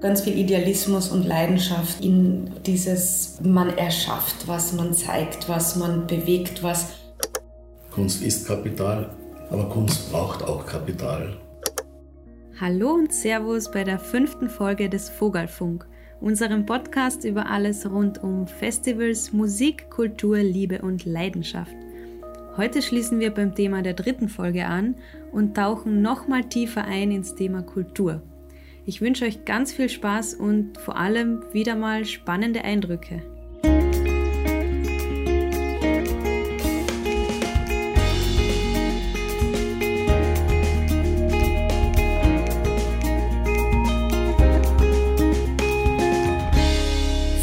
ganz viel Idealismus und Leidenschaft in dieses, man erschafft, was man zeigt, was man bewegt, was. Kunst ist Kapital, aber Kunst braucht auch Kapital. Hallo und Servus bei der fünften Folge des Vogelfunk, unserem Podcast über alles rund um Festivals, Musik, Kultur, Liebe und Leidenschaft. Heute schließen wir beim Thema der dritten Folge an und tauchen nochmal tiefer ein ins Thema Kultur. Ich wünsche euch ganz viel Spaß und vor allem wieder mal spannende Eindrücke.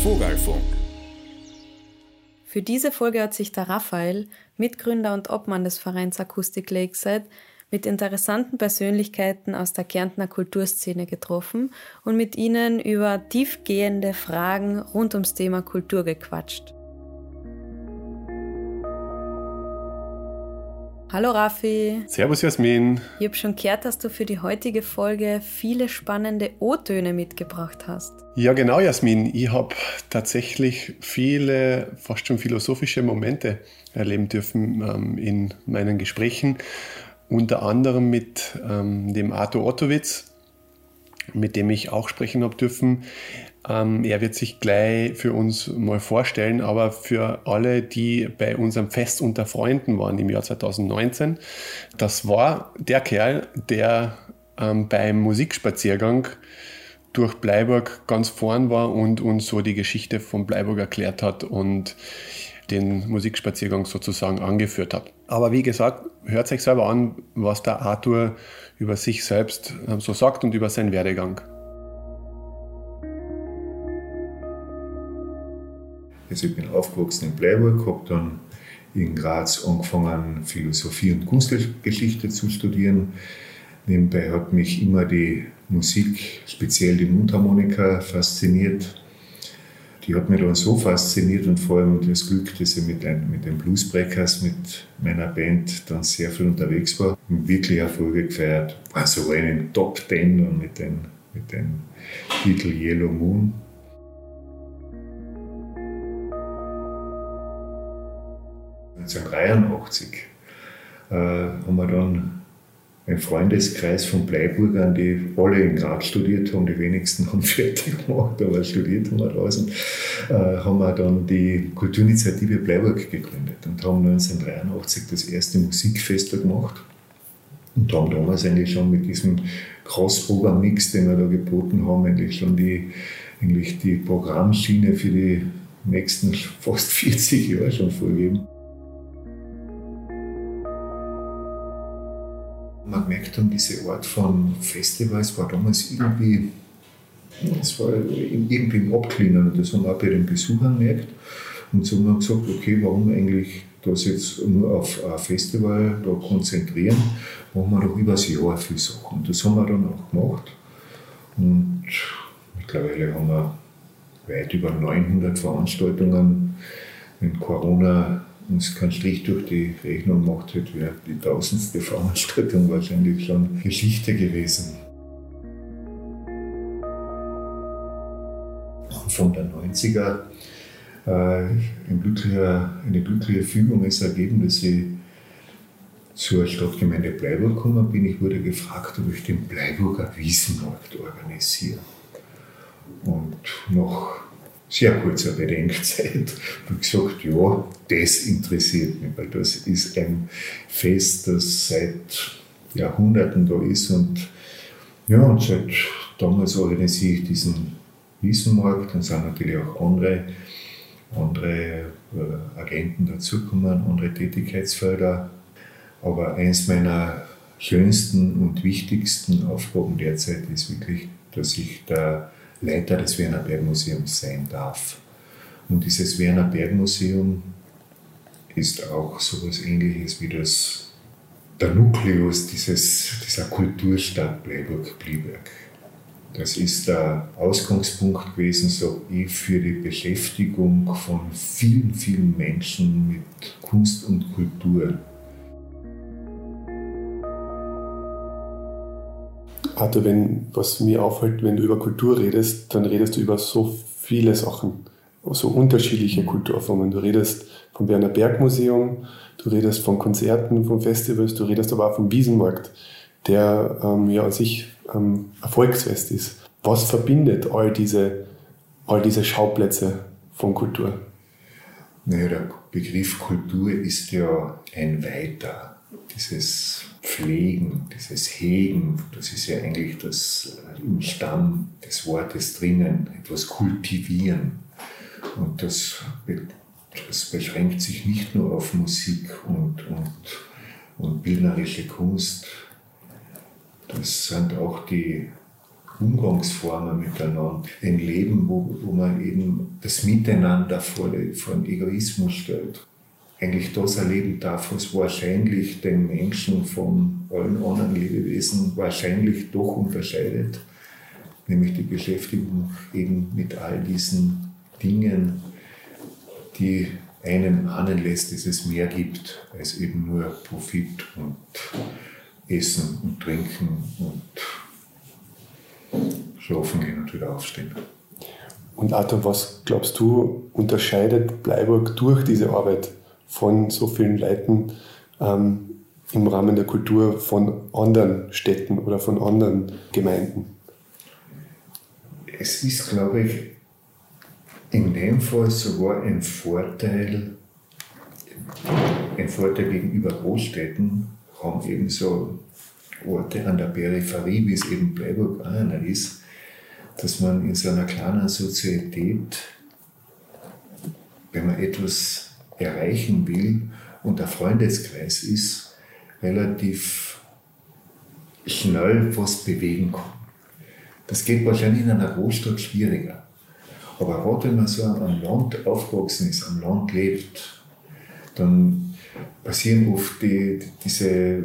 Vogelfunk. Für diese Folge hat sich der Raphael, Mitgründer und Obmann des Vereins Akustik Lakeside, mit interessanten Persönlichkeiten aus der Kärntner Kulturszene getroffen und mit ihnen über tiefgehende Fragen rund ums Thema Kultur gequatscht. Hallo Raffi. Servus Jasmin. Ich habe schon gehört, dass du für die heutige Folge viele spannende O-Töne mitgebracht hast. Ja, genau, Jasmin. Ich habe tatsächlich viele, fast schon philosophische Momente erleben dürfen ähm, in meinen Gesprächen unter anderem mit ähm, dem Arthur Ottowitz, mit dem ich auch sprechen habe dürfen. Ähm, er wird sich gleich für uns mal vorstellen, aber für alle, die bei unserem Fest unter Freunden waren im Jahr 2019, das war der Kerl, der ähm, beim Musikspaziergang durch Bleiburg ganz vorn war und uns so die Geschichte von Bleiburg erklärt hat und den Musikspaziergang sozusagen angeführt hat. Aber wie gesagt, hört euch selber an, was der Arthur über sich selbst ähm, so sagt und über seinen Werdegang. Also ich bin aufgewachsen in Bleiburg, habe dann in Graz angefangen, Philosophie und Kunstgeschichte zu studieren. Nebenbei hat mich immer die Musik, speziell die Mundharmonika, fasziniert die hat mich dann so fasziniert und vor allem das Glück, dass ich mit, ein, mit den Bluesbreakers, mit meiner Band dann sehr viel unterwegs war wirklich Erfolge gefeiert. War sogar in den Top Ten und mit dem mit den Titel Yellow Moon. ...1983 äh, haben wir dann ein Freundeskreis von Bleiburgern, die alle in Graz studiert haben, die wenigsten haben fertig gemacht, aber studiert haben wir draußen, äh, haben wir dann die Kulturinitiative Bleiburg gegründet und haben 1983 das erste Musikfest gemacht und haben damals eigentlich schon mit diesem Crossprogramm-Mix, den wir da geboten haben, eigentlich schon die, eigentlich die Programmschiene für die nächsten fast 40 Jahre schon vorgegeben. Man gemerkt haben, diese Art von Festivals war damals irgendwie, es war irgendwie im Abklingen und das haben wir auch bei den Besuchern gemerkt. Und so haben wir gesagt, okay, warum eigentlich das jetzt nur auf ein Festival da konzentrieren, machen wir doch über das Jahr viele Sachen. Und das haben wir dann auch gemacht. Und mittlerweile haben wir weit über 900 Veranstaltungen. Wenn Corona uns keinen Strich durch die Rechnung macht, hätte wäre die tausendste Veranstaltung wahrscheinlich schon Geschichte gewesen. Von der 90er äh, ein glücklicher, eine glückliche Fügung ist ergeben, dass ich zur Stadtgemeinde Bleiburg gekommen bin. Ich wurde gefragt, ob ich den Bleiburger Wiesenmarkt organisiere. Und noch sehr kurzer Bedenkzeit. Ich gesagt, ja, das interessiert mich, weil das ist ein Fest, das seit Jahrhunderten da ist und ja, und seit damals organisiere ich diesen Wiesenmarkt, dann sind natürlich auch andere, andere äh, Agenten dazugekommen, andere Tätigkeitsfelder, aber eins meiner schönsten und wichtigsten Aufgaben derzeit ist wirklich, dass ich da Leiter des Werner Bergmuseums sein darf. Und dieses Werner Bergmuseum ist auch so etwas ähnliches wie das, der Nukleus dieses, dieser Kulturstadt Bleiburg-Blieberg. Das ist der Ausgangspunkt gewesen, so ich, für die Beschäftigung von vielen, vielen Menschen mit Kunst und Kultur. Arthur, wenn, was mir auffällt, wenn du über Kultur redest, dann redest du über so viele Sachen, so unterschiedliche Kulturformen. Du redest vom Werner Berg Museum, du redest von Konzerten, von Festivals, du redest aber auch vom Wiesenmarkt, der ähm, ja an sich ähm, Erfolgsfest ist. Was verbindet all diese, all diese Schauplätze von Kultur? Naja, der Begriff Kultur ist ja ein weiter. Dieses Pflegen, dieses Hegen, das ist ja eigentlich das äh, im Stamm des Wortes drinnen, etwas kultivieren. Und das, das beschränkt sich nicht nur auf Musik und, und, und bildnerische Kunst, das sind auch die Umgangsformen miteinander. Ein Leben, wo, wo man eben das Miteinander vor, vor den Egoismus stellt eigentlich das erleben darf, was wahrscheinlich den Menschen von allen anderen Lebewesen wahrscheinlich doch unterscheidet, nämlich die Beschäftigung eben mit all diesen Dingen, die einen ahnen lässt, dass es mehr gibt als eben nur Profit und Essen und Trinken und schlafen gehen und wieder aufstehen. Und Arthur, was glaubst du, unterscheidet Bleiburg durch diese Arbeit von so vielen Leuten ähm, im Rahmen der Kultur von anderen Städten oder von anderen Gemeinden? Es ist, glaube ich, in dem Fall sogar ein Vorteil, ein Vorteil gegenüber Großstädten, haben eben so Orte an der Peripherie, wie es eben Freiburg einer ist, dass man in so einer kleinen Sozietät, wenn man etwas erreichen will und der Freundeskreis ist, relativ schnell was bewegen kann. Das geht wahrscheinlich in einer Großstadt schwieriger. Aber gerade wenn man so am Land aufgewachsen ist, am Land lebt, dann passieren oft die, diese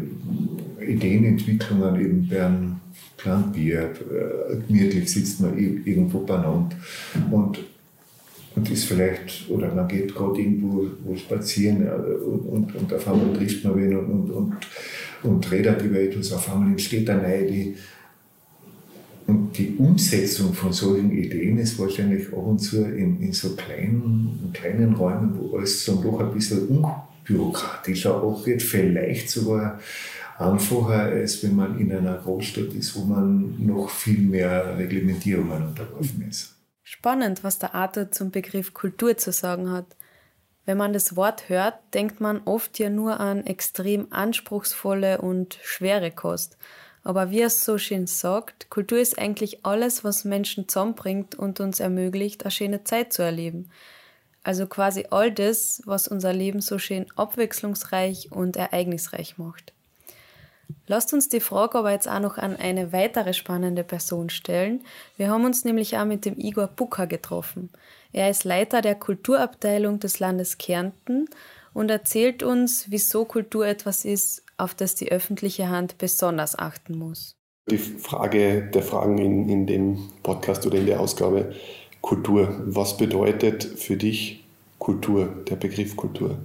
Ideenentwicklungen eben bei einem kleinen Bier, äh, gemütlich sitzt man irgendwo beieinander. Und und ist vielleicht, oder man geht gerade irgendwo wo spazieren und, und, und auf einmal trifft man wen und, und, und, und redet über etwas, auf einmal entsteht eine Idee. Und die Umsetzung von solchen Ideen ist wahrscheinlich ab und zu in, in so kleinen, in kleinen Räumen, wo alles so doch ein bisschen unbürokratischer geht, vielleicht sogar einfacher, als wenn man in einer Großstadt ist, wo man noch viel mehr Reglementierungen unterworfen ist. Spannend, was der Arthur zum Begriff Kultur zu sagen hat. Wenn man das Wort hört, denkt man oft ja nur an extrem anspruchsvolle und schwere Kost. Aber wie er es so schön sagt, Kultur ist eigentlich alles, was Menschen zusammenbringt und uns ermöglicht, eine schöne Zeit zu erleben. Also quasi all das, was unser Leben so schön abwechslungsreich und ereignisreich macht. Lasst uns die Frage aber jetzt auch noch an eine weitere spannende Person stellen. Wir haben uns nämlich auch mit dem Igor Bucker getroffen. Er ist Leiter der Kulturabteilung des Landes Kärnten und erzählt uns, wieso Kultur etwas ist, auf das die öffentliche Hand besonders achten muss. Die Frage der Fragen in, in dem Podcast oder in der Ausgabe Kultur. Was bedeutet für dich Kultur, der Begriff Kultur?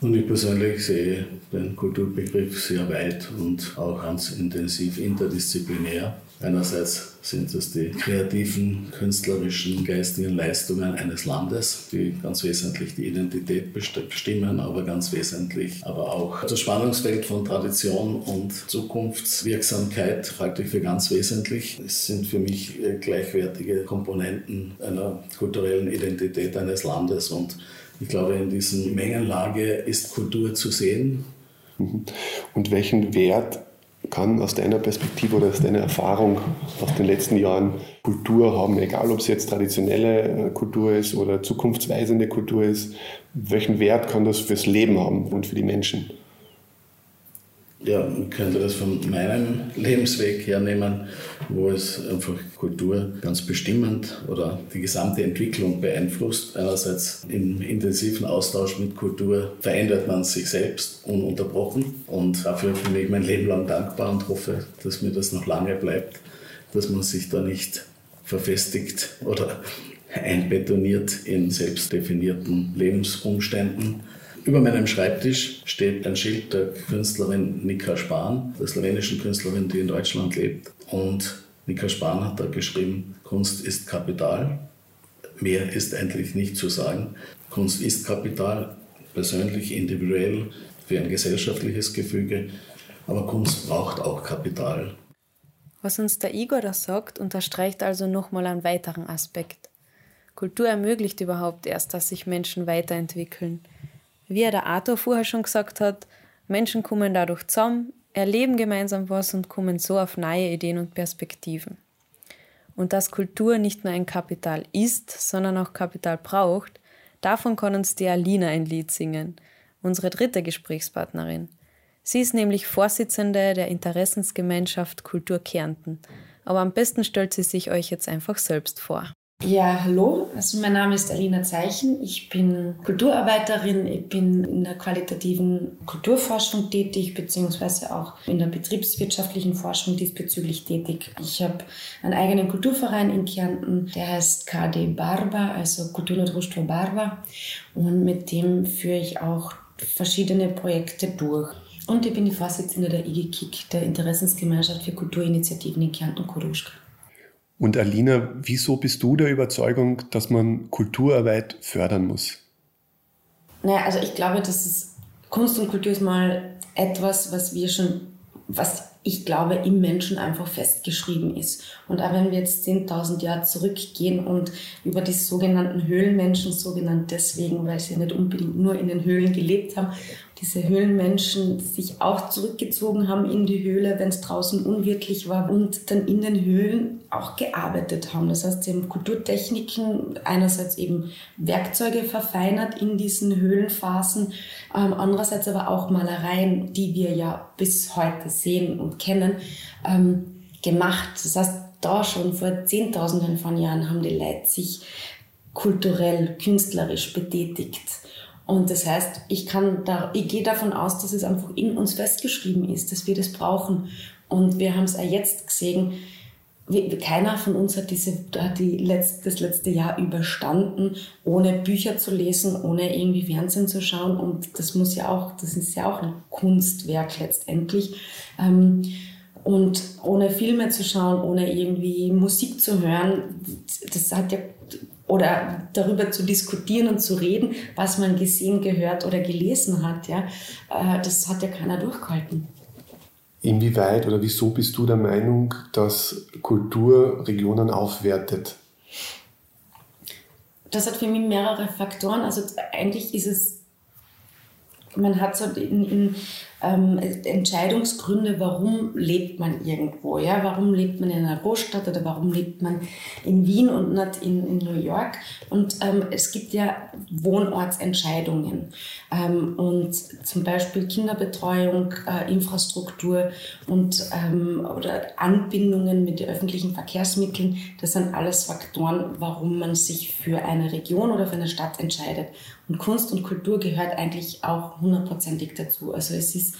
Und ich persönlich sehe den Kulturbegriff sehr weit und auch ganz intensiv interdisziplinär. Einerseits sind es die kreativen, künstlerischen, geistigen Leistungen eines Landes, die ganz wesentlich die Identität bestimmen, aber ganz wesentlich aber auch das Spannungsfeld von Tradition und Zukunftswirksamkeit halte ich für ganz wesentlich. Es sind für mich äh, gleichwertige Komponenten einer kulturellen Identität eines Landes und ich glaube, in dieser Mengenlage ist Kultur zu sehen. Mhm. Und welchen Wert kann aus deiner Perspektive oder aus deiner Erfahrung aus den letzten Jahren Kultur haben, egal ob es jetzt traditionelle äh, Kultur ist oder zukunftsweisende Kultur ist, welchen Wert kann das fürs Leben haben und für die Menschen? Ja, könnte das von meinem Lebensweg hernehmen, wo es einfach Kultur ganz bestimmend oder die gesamte Entwicklung beeinflusst. Einerseits im intensiven Austausch mit Kultur verändert man sich selbst ununterbrochen und dafür bin ich mein Leben lang dankbar und hoffe, dass mir das noch lange bleibt, dass man sich da nicht verfestigt oder einbetoniert in selbst definierten Lebensumständen Über meinem Schreibtisch steht ein Schild der Künstlerin Nika Spahn, der slowenischen Künstlerin, die in Deutschland lebt. Und Nika Spahn hat da geschrieben, Kunst ist Kapital. Mehr ist eigentlich nicht zu sagen. Kunst ist Kapital, persönlich, individuell, für ein gesellschaftliches Gefüge. Aber Kunst braucht auch Kapital. Was uns der Igor da sagt, unterstreicht also nochmal einen weiteren Aspekt. Kultur ermöglicht überhaupt erst, dass sich Menschen weiterentwickeln. Wie er der Arthur vorher schon gesagt hat, Menschen kommen dadurch zusammen, erleben gemeinsam was und kommen so auf neue Ideen und Perspektiven. Und dass Kultur nicht nur ein Kapital ist, sondern auch Kapital braucht, davon kann uns die Alina ein Lied singen, unsere dritte Gesprächspartnerin. Sie ist nämlich Vorsitzende der Interessensgemeinschaft Kultur Kärnten. Aber am besten stellt sie sich euch jetzt einfach selbst vor. Ja, hallo. Also mein Name ist Alina Zeichen. Ich bin Kulturarbeiterin. Ich bin in der qualitativen Kulturforschung tätig, beziehungsweise auch in der betriebswirtschaftlichen Forschung diesbezüglich tätig. Ich habe einen eigenen Kulturverein in Kärnten, der heißt KD Barba, also Kulturnotruštvo Barba. Und mit dem führe ich auch verschiedene Projekte durch. Und ich bin die Vorsitzende der IGKIK, der Interessensgemeinschaft für Kulturinitiativen in Kärnten-Koruschka. Und Alina, wieso bist du der Überzeugung, dass man Kulturarbeit fördern muss? Naja, also ich glaube, dass es Kunst und Kultur ist mal etwas, was wir schon, was ich glaube, im Menschen einfach festgeschrieben ist. Und auch wenn wir jetzt 10.000 Jahre zurückgehen und über die sogenannten Höhlenmenschen, so genannt deswegen, weil sie nicht unbedingt nur in den Höhlen gelebt haben, diese Höhlenmenschen sich auch zurückgezogen haben in die Höhle, wenn es draußen unwirtlich war und dann in den Höhlen auch gearbeitet haben. Das heißt, sie haben Kulturtechniken, einerseits eben Werkzeuge verfeinert in diesen Höhlenphasen, ähm, andererseits aber auch Malereien, die wir ja bis heute sehen und kennen, ähm, gemacht. Das heißt, da schon vor Zehntausenden von Jahren haben die Leute sich kulturell, künstlerisch betätigt. Und das heißt, ich kann da, ich gehe davon aus, dass es einfach in uns festgeschrieben ist, dass wir das brauchen. Und wir haben es auch jetzt gesehen, keiner von uns hat, diese, hat die letzte, das letzte Jahr überstanden, ohne Bücher zu lesen, ohne irgendwie Fernsehen zu schauen. Und das muss ja auch, das ist ja auch ein Kunstwerk letztendlich. Ähm, und ohne Filme zu schauen, ohne irgendwie Musik zu hören, das hat ja oder darüber zu diskutieren und zu reden, was man gesehen, gehört oder gelesen hat, ja, äh, das hat ja keiner durchgehalten. Inwieweit oder wieso bist du der Meinung, dass Kultur Regionen aufwertet? Das hat für mich mehrere Faktoren. Also eigentlich ist es, man hat so in, in ähm, Entscheidungsgründe, warum lebt man irgendwo. Ja? Warum lebt man in einer Großstadt oder warum lebt man in Wien und nicht in, in New York? Und ähm, es gibt ja Wohnortsentscheidungen ähm, und zum Beispiel Kinderbetreuung, äh, Infrastruktur und ähm, oder Anbindungen mit den öffentlichen Verkehrsmitteln. Das sind alles Faktoren, warum man sich für eine Region oder für eine Stadt entscheidet. Und Kunst und Kultur gehört eigentlich auch hundertprozentig dazu. Also es ist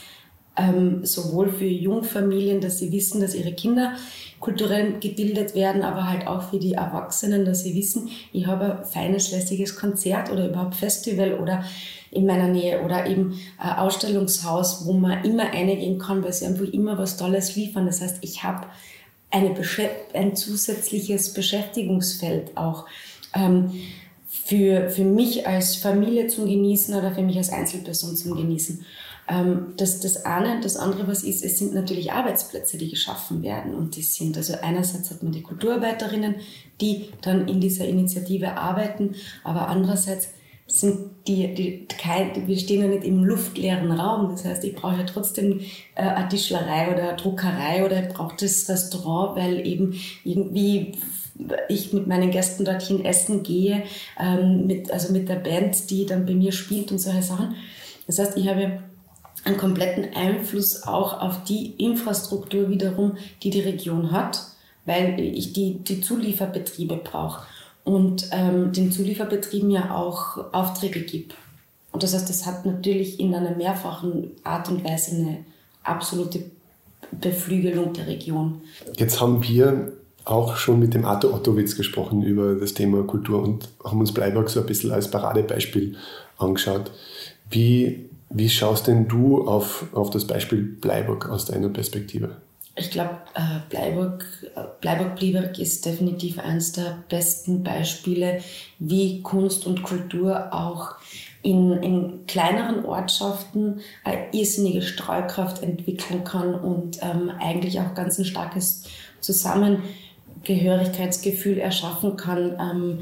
ähm, sowohl für Jungfamilien, dass sie wissen, dass ihre Kinder kulturell gebildet werden, aber halt auch für die Erwachsenen, dass sie wissen, ich habe ein feines, lässiges Konzert oder überhaupt Festival oder in meiner Nähe oder eben ein Ausstellungshaus, wo man immer reingehen kann, weil sie einfach immer was Tolles liefern. Das heißt, ich habe ein zusätzliches Beschäftigungsfeld auch. Ähm, für, für mich als Familie zum Genießen oder für mich als Einzelperson zum Genießen. Ähm, das, das eine. Das andere, was ist, es sind natürlich Arbeitsplätze, die geschaffen werden. Und die sind, also einerseits hat man die Kulturarbeiterinnen, die dann in dieser Initiative arbeiten, aber andererseits sind die, die, kein, wir stehen ja nicht im luftleeren Raum. Das heißt, ich brauche ja trotzdem äh, eine Tischlerei oder eine Druckerei oder ich brauche das Restaurant, weil eben irgendwie ich mit meinen Gästen dorthin essen gehe, ähm, mit, also mit der Band, die dann bei mir spielt und solche Sachen. Das heißt, ich habe einen kompletten Einfluss auch auf die Infrastruktur wiederum, die die Region hat, weil ich die, die Zulieferbetriebe brauche und ähm, den Zulieferbetrieben ja auch Aufträge gibt. Und das heißt, das hat natürlich in einer mehrfachen Art und Weise eine absolute Beflügelung der Region. Jetzt haben wir auch schon mit dem Arthur Ottowitz gesprochen über das Thema Kultur und haben uns Bleiberg so ein bisschen als Paradebeispiel angeschaut. Wie, wie schaust denn du auf, auf das Beispiel Bleiburg aus deiner Perspektive? Ich glaube, äh, Bleiburg, Bleiburg Bleiburg ist definitiv eines der besten Beispiele, wie Kunst und Kultur auch in, in kleineren Ortschaften eine irrsinnige Streukkraft entwickeln kann und ähm, eigentlich auch ganz ein starkes Zusammengehörigkeitsgefühl erschaffen kann ähm,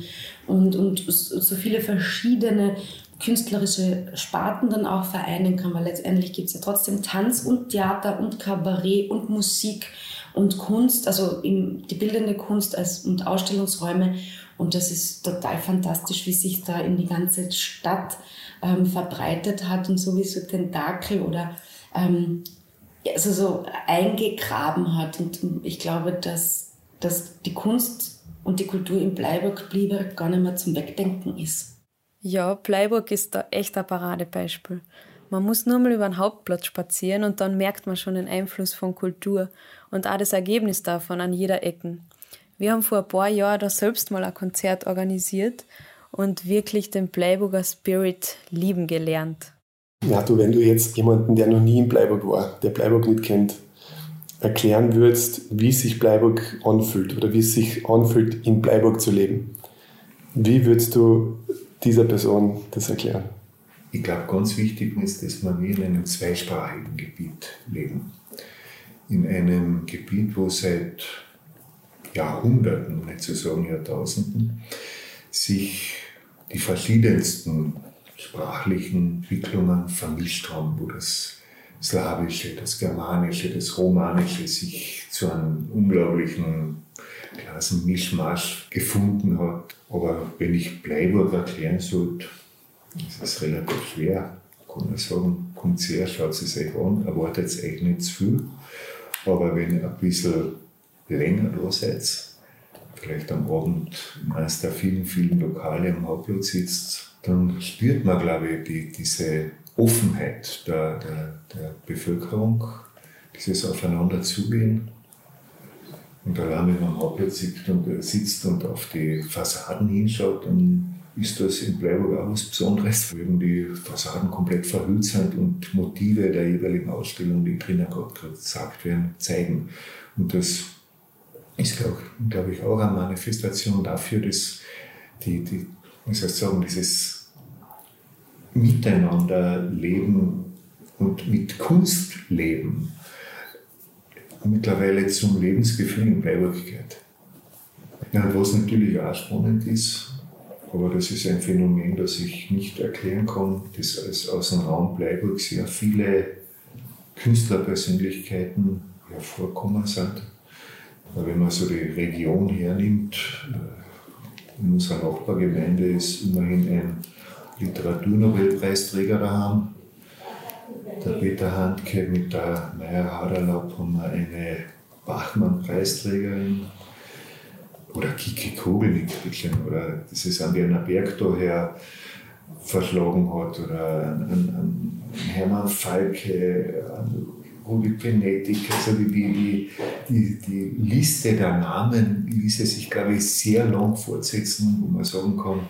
und, und so viele verschiedene künstlerische Sparten dann auch vereinen kann, weil letztendlich gibt es ja trotzdem Tanz und Theater und Kabarett und Musik und Kunst, also die bildende Kunst als, und Ausstellungsräume. Und das ist total fantastisch, wie sich da in die ganze Stadt ähm, verbreitet hat und sowieso Tentakel oder ähm, also so eingegraben hat. Und ich glaube, dass, dass die Kunst und die Kultur in Bleiburg, Bleiburg gar nicht mehr zum Wegdenken ist. Ja, Bleiburg ist da echt ein Paradebeispiel. Man muss nur mal über den Hauptplatz spazieren und dann merkt man schon den Einfluss von Kultur und auch das Ergebnis davon an jeder Ecke. Wir haben vor ein paar Jahren da selbst mal ein Konzert organisiert und wirklich den Bleiburger Spirit lieben gelernt. Ja, du, wenn du jetzt jemanden, der noch nie in Bleiburg war, der Bleiburg nicht kennt, erklären würdest, wie sich Bleiburg anfühlt oder wie es sich anfühlt, in Bleiburg zu leben, wie würdest du dieser Person das erklären? Ich glaube, ganz wichtig ist, dass wir in einem zweisprachigen Gebiet leben. In einem Gebiet, wo seit Jahrhunderten, nicht zu sagen Jahrtausenden, sich die verschiedensten sprachlichen Entwicklungen vermischt haben, wo das Slawische, das Germanische, das Romanische sich zu einem unglaublichen klassen Mischmasch gefunden hat. Aber wenn ich Bleiburg erklären sollte, ist es relativ schwer. Kann man sagen, kommt sehr, schaut es euch an, erwartet es euch nicht zu viel. Aber wenn ihr ein bisschen länger da seid, vielleicht am Abend in eines der vielen, vielen Lokale am Hauptplatz sitzt, dann spürt man, glaube ich, die, diese Offenheit der, der, der Bevölkerung, dieses Aufeinanderzugehen und allein wenn man am Hauptplatz sitzt und, äh, sitzt und auf die Fassaden hinschaut, dann ist das in Bleiburg auch was Besonderes, weil die Fassaden komplett verhüllt sind und Motive der jeweiligen Ausstellung, die drinnen gerade gesagt werden, zeigen. Und das ist, glaube ich, auch eine Manifestation dafür, dass die, die wie soll ich sagen, dieses Miteinander leben und mit Kunst leben mittlerweile zum Lebensgefühl in gehört. Ja, was natürlich auch spannend ist, aber das ist ein Phänomen, das ich nicht erklären kann, dass aus dem Raum Bleiburg sehr viele Künstlerpersönlichkeiten hervorkommen sind. Wenn man so die Region hernimmt, äh, in unserer Nachbargemeinde ist immerhin ein Literaturnobelpreisträger daheim, der Peter Handke mit der Meier Haderlaub haben wir eine Bachmann-Preisträgerin oder Kiki Kogelnick, oder das ist an Werner Berg daher verschlagen hat, oder an, an, Hermann Falke, an Rudi Penetik, also die, die, die, die Liste der Namen ließe sich, glaube ich, sehr lang fortsetzen, wo man sagen kann,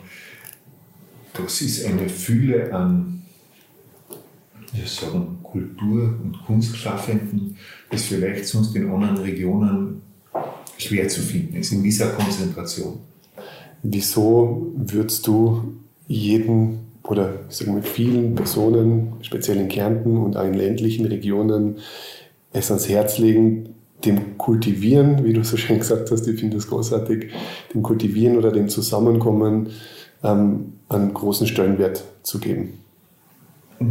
das ist eine Fülle an wir sagen, Kultur- und Kunstschaffenden, das vielleicht sonst in anderen Regionen schwer zu finden ist, in dieser Konzentration. Wieso würdest du jeden oder sagen wir vielen Personen, speziell in Kärnten und auch in ländlichen Regionen, es ans Herz legen, dem Kultivieren, wie du so schön gesagt hast, ich finde das großartig, dem Kultivieren oder dem Zusammenkommen ähm, einen großen Stellenwert zu geben?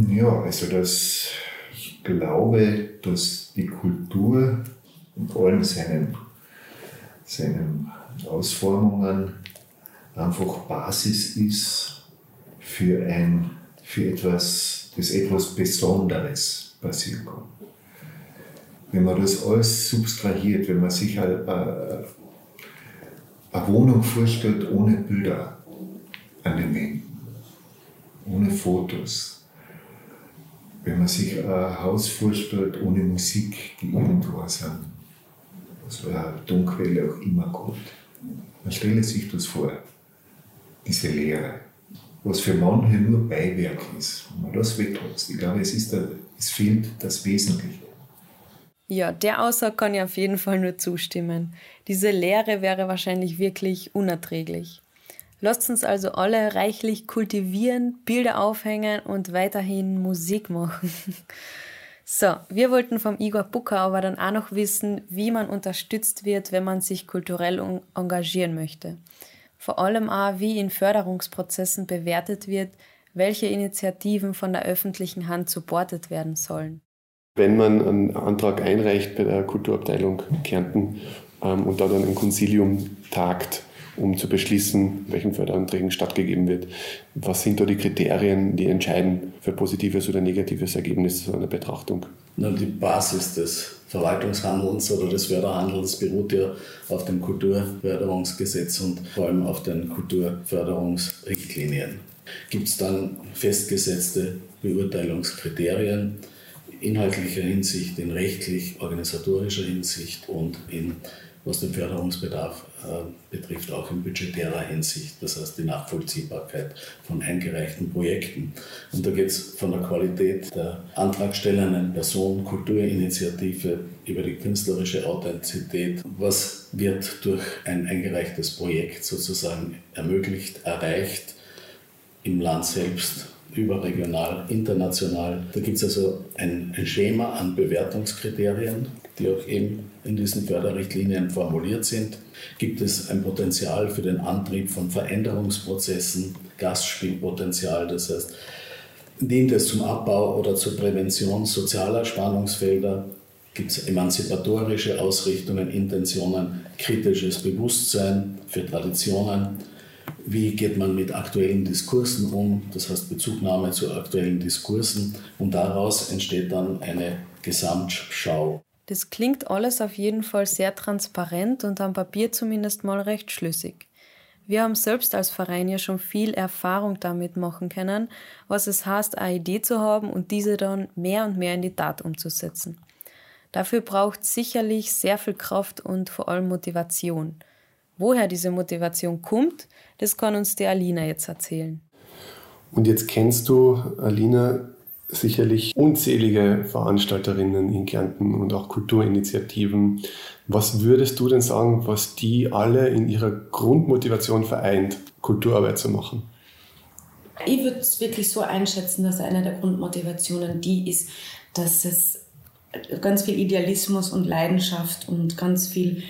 Ja, also das, ich glaube, dass die Kultur in allen seinen, seinen Ausformungen einfach Basis ist für, ein, für etwas, das etwas Besonderes passieren kann. Wenn man das alles substrahiert, wenn man sich eine, eine Wohnung vorstellt ohne Bilder an den Wänden, ohne Fotos, wenn man sich ein Haus vorstellt ohne Musik, die irgendwo sind, aus welcher Tonquelle auch immer kommt, man stelle sich das vor, diese Leere. was für manche nur Beiwerk ist. Wenn man das weglässt, ich glaube, es, ist der, es fehlt das Wesentliche. Ja, der Aussage kann ich auf jeden Fall nur zustimmen. Diese Lehre wäre wahrscheinlich wirklich unerträglich. Lasst uns also alle reichlich kultivieren, Bilder aufhängen und weiterhin Musik machen. So, wir wollten vom Igor Bucker aber dann auch noch wissen, wie man unterstützt wird, wenn man sich kulturell engagieren möchte. Vor allem auch, wie in Förderungsprozessen bewertet wird, welche Initiativen von der öffentlichen Hand supportet werden sollen. Wenn man einen Antrag einreicht bei der Kulturabteilung Kärnten ähm, und da dann ein Konsilium tagt, um zu beschließen, welchen Förderanträgen stattgegeben wird. Was sind da die Kriterien, die entscheiden für positives oder negatives Ergebnis einer Betrachtung? Na, die Basis des Verwaltungshandelns oder des Förderhandelns beruht ja auf dem Kulturförderungsgesetz und vor allem auf den Kulturförderungsrichtlinien. Gibt es dann festgesetzte Beurteilungskriterien inhaltlicher Hinsicht, in rechtlich-organisatorischer Hinsicht und in was den Förderungsbedarf betrifft, auch in budgetärer Hinsicht, das heißt die Nachvollziehbarkeit von eingereichten Projekten. Und da geht es von der Qualität der antragstellenden Person, Kulturinitiative über die künstlerische Authentizität, was wird durch ein eingereichtes Projekt sozusagen ermöglicht, erreicht im Land selbst überregional, international. Da gibt es also ein, ein Schema an Bewertungskriterien, die auch eben in diesen Förderrichtlinien formuliert sind, gibt es ein Potenzial für den Antrieb von Veränderungsprozessen, Gastspielpotenzial, das heißt, dient es zum Abbau oder zur Prävention sozialer Spannungsfelder, gibt es emanzipatorische Ausrichtungen, Intentionen, kritisches Bewusstsein für Traditionen, wie geht man mit aktuellen Diskursen um, das heißt Bezugnahme zu aktuellen Diskursen und daraus entsteht dann eine Gesamtschau. Das klingt alles auf jeden Fall sehr transparent und am Papier zumindest mal recht schlüssig. Wir haben selbst als Verein ja schon viel Erfahrung damit machen können, was es heißt, eine Idee zu haben und diese dann mehr und mehr in die Tat umzusetzen. Dafür braucht sicherlich sehr viel Kraft und vor allem Motivation. Woher diese Motivation kommt, das kann uns die Alina jetzt erzählen. Und jetzt kennst du, Alina, sicherlich unzählige Veranstalterinnen in Kärnten und auch Kulturinitiativen. Was würdest du denn sagen, was die alle in ihrer Grundmotivation vereint, Kulturarbeit zu machen? Ich würde es wirklich so einschätzen, dass eine der Grundmotivationen die ist, dass es ganz viel Idealismus und Leidenschaft und ganz viel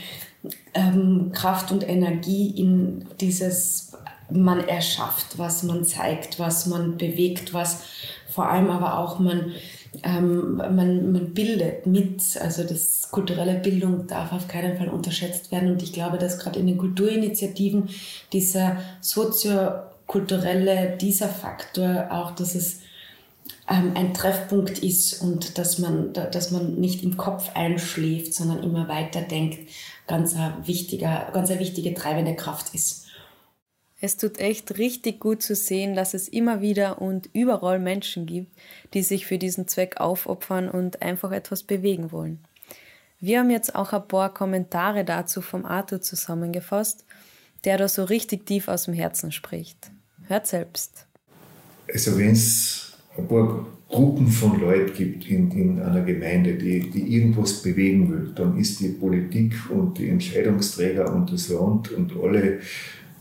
ähm, Kraft und Energie in dieses man erschafft, was man zeigt, was man bewegt, was vor allem aber auch man, ähm, man, man bildet mit. Also das kulturelle Bildung darf auf keinen Fall unterschätzt werden. Und ich glaube, dass gerade in den Kulturinitiativen dieser soziokulturelle, dieser Faktor auch, dass es ähm, ein Treffpunkt ist und dass man, dass man nicht im Kopf einschläft, sondern immer weiter denkt, ganz wichtiger, ganz eine wichtige treibende Kraft ist. Es tut echt richtig gut zu sehen, dass es immer wieder und überall Menschen gibt, die sich für diesen Zweck aufopfern und einfach etwas bewegen wollen. Wir haben jetzt auch ein paar Kommentare dazu vom Arthur zusammengefasst, der da so richtig tief aus dem Herzen spricht. Hört selbst. Also wenn es ein paar Gruppen von Leuten gibt in, in einer Gemeinde, die, die irgendwas bewegen will, dann ist die Politik und die Entscheidungsträger und das Land und alle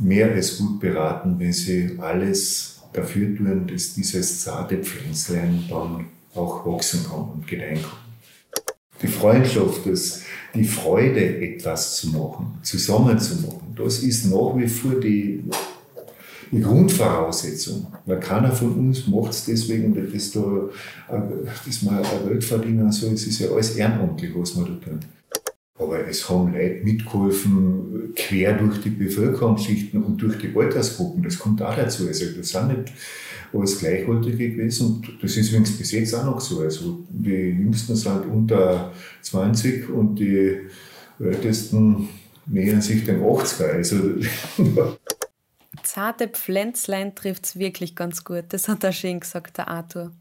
mehr als gut beraten, wenn sie alles dafür tun, dass dieses zarte Pflänzlein dann auch wachsen kann und gedeihen kann. Die Freundschaft, das, die Freude, etwas zu machen, zusammen zu machen, das ist nach wie vor die, die Grundvoraussetzung. Weil keiner von uns macht es deswegen, dass, da, dass man Geld verdienen soll. Es ist ja alles ehrenamtlich, was man da tun. Aber es haben Leute mitgeholfen, quer durch die Bevölkerungsschichten und durch die Altersgruppen. Das kommt auch dazu. Also das sind nicht alles Gleichaltrige gewesen. Und das ist übrigens bis jetzt auch noch so. Also die Jüngsten sind unter 20 und die Ältesten nähern sich den 80er. Also, Zarte Pflänzlein trifft es wirklich ganz gut. Das hat er schön gesagt, der Arthur.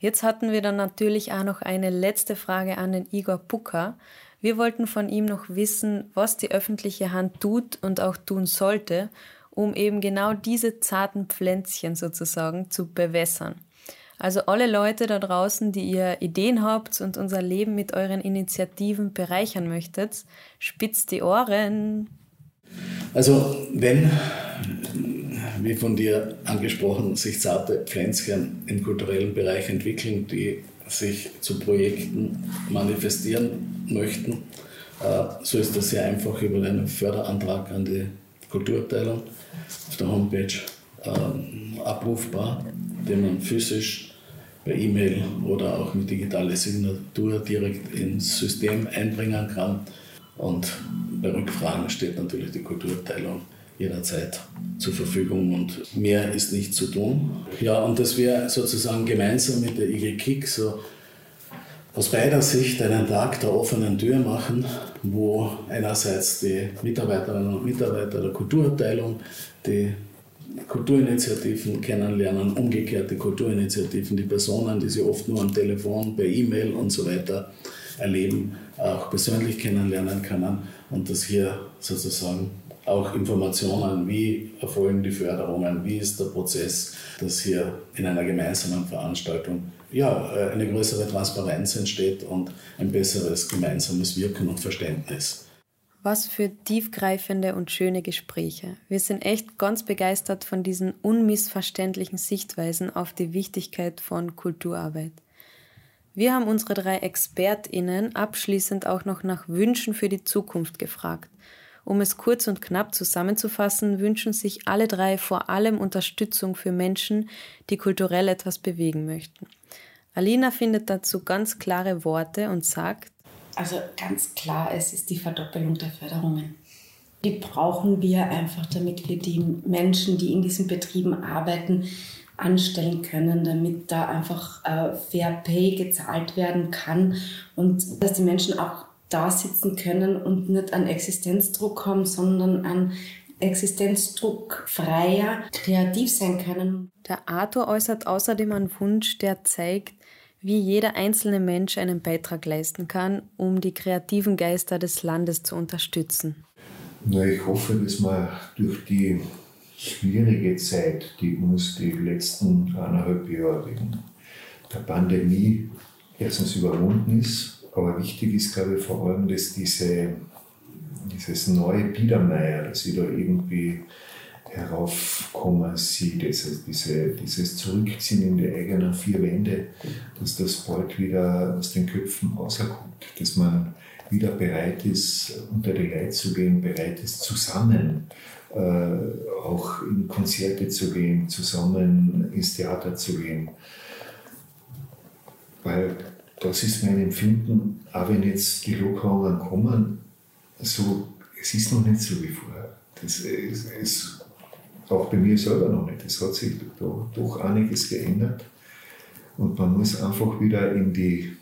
Jetzt hatten wir dann natürlich auch noch eine letzte Frage an den Igor Pucker. Wir wollten von ihm noch wissen, was die öffentliche Hand tut und auch tun sollte, um eben genau diese zarten Pflänzchen sozusagen zu bewässern. Also alle Leute da draußen, die ihr Ideen habt und unser Leben mit euren Initiativen bereichern möchtet, spitzt die Ohren. Also wenn, wie von dir angesprochen, sich zarte Pflänzchen im kulturellen Bereich entwickeln, die sich zu Projekten manifestieren möchten, äh, so ist das sehr einfach über einen Förderantrag an die Kulturabteilung auf der Homepage ähm, abrufbar, den man physisch per E-Mail oder auch mit digitaler Signatur direkt ins System einbringen kann. Und bei Rückfragen steht natürlich die Kulturabteilung jederzeit zur Verfügung und mehr ist nicht zu tun. Ja, und dass wir sozusagen gemeinsam mit der IG KIK so aus beider Sicht einen Tag der offenen Tür machen, wo einerseits die Mitarbeiterinnen und Mitarbeiter der Kulturabteilung die Kulturinitiativen kennenlernen, umgekehrt die Kulturinitiativen, die Personen, die sie oft nur am Telefon, per E-Mail und so weiter erleben, auch persönlich kennenlernen können und dass hier sozusagen auch Informationen, wie erfolgen die Förderungen, wie ist der Prozess, dass hier in einer gemeinsamen Veranstaltung ja, äh, eine größere Transparenz entsteht und ein besseres gemeinsames Wirken und Verständnis. Was für tiefgreifende und schöne Gespräche. Wir sind echt ganz begeistert von diesen unmissverständlichen Sichtweisen auf die Wichtigkeit von Kulturarbeit. Wir haben unsere drei ExpertInnen abschließend auch noch nach Wünschen für die Zukunft gefragt. Um es kurz und knapp zusammenzufassen, wünschen sich alle drei vor allem Unterstützung für Menschen, die kulturell etwas bewegen möchten. Alina findet dazu ganz klare Worte und sagt, also ganz klar, es ist die Verdoppelung der Förderungen. Die brauchen wir einfach, damit wir die Menschen, die in diesen Betrieben arbeiten, anstellen können, damit da einfach äh, Fair Pay gezahlt werden kann und dass die Menschen auch da sitzen können und nicht an Existenzdruck haben, sondern an Existenzdruck freier kreativ sein können. Der Arthur äußert außerdem einen Wunsch, der zeigt, wie jeder einzelne Mensch einen Beitrag leisten kann, um die kreativen Geister des Landes zu unterstützen. Na, ich hoffe, dass wir durch die schwierige Zeit, die uns die letzten eineinhalb Jahre wegen der Pandemie erstens überwunden ist, aber wichtig ist, glaube ich, vor allem, dass diese, dieses neue Biedermeier, das wieder irgendwie heraufkommen sieht, also diese, dieses Zurückziehen in die eigenen vier Wände, dass das bald wieder aus den Köpfen rauskommt, dass man wieder bereit ist, unter die Leute zu gehen, bereit ist, zusammen äh, auch in Konzerte zu gehen, zusammen ins Theater zu gehen. Weil das ist mein Empfinden, auch wenn jetzt die Lockerungen kommen, so, es ist noch nicht so wie vorher. Das ist, es auch bei mir selber noch nicht. Es hat sich da doch einiges geändert. Und man muss einfach wieder in die,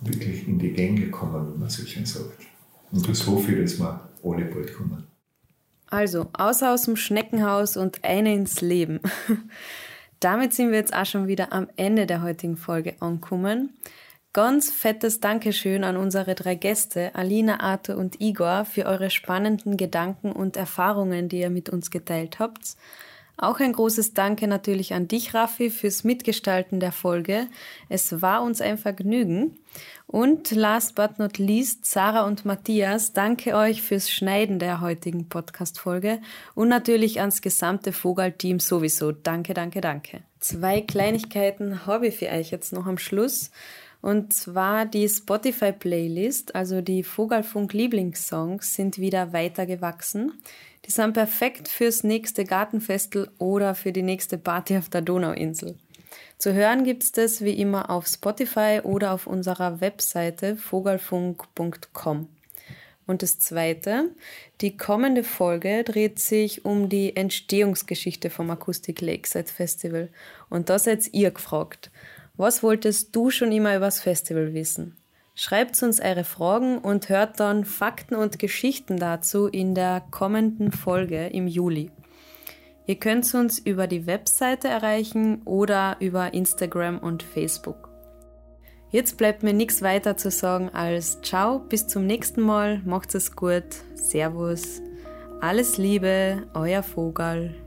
wirklich in die Gänge kommen, wie man so schön sagt. Und das hoffe ich, dass wir alle bald kommen. Also, außer aus dem Schneckenhaus und eine ins Leben. Damit sind wir jetzt auch schon wieder am Ende der heutigen Folge angekommen. Ganz fettes Dankeschön an unsere drei Gäste, Alina, Arthur und Igor, für eure spannenden Gedanken und Erfahrungen, die ihr mit uns geteilt habt. Auch ein großes Danke natürlich an dich, Raffi, fürs Mitgestalten der Folge. Es war uns ein Vergnügen. Und last but not least, Sarah und Matthias, danke euch fürs Schneiden der heutigen Podcast-Folge und natürlich ans gesamte Vogel-Team sowieso. Danke, danke, danke. Zwei Kleinigkeiten habe ich für euch jetzt noch am Schluss. Und zwar die Spotify-Playlist, also die Vogelfunk-Lieblingssongs, sind wieder weiter gewachsen. Die sind perfekt fürs nächste Gartenfestel oder für die nächste Party auf der Donauinsel. Zu hören gibt's das wie immer auf Spotify oder auf unserer Webseite vogelfunk.com. Und das zweite, die kommende Folge dreht sich um die Entstehungsgeschichte vom Acoustic Lakeside Festival. Und da seid ihr gefragt. Was wolltest du schon immer übers Festival wissen? Schreibt uns eure Fragen und hört dann Fakten und Geschichten dazu in der kommenden Folge im Juli. Ihr könnt uns über die Webseite erreichen oder über Instagram und Facebook. Jetzt bleibt mir nichts weiter zu sagen als Ciao, bis zum nächsten Mal, macht's es gut, Servus, Alles Liebe, euer Vogel.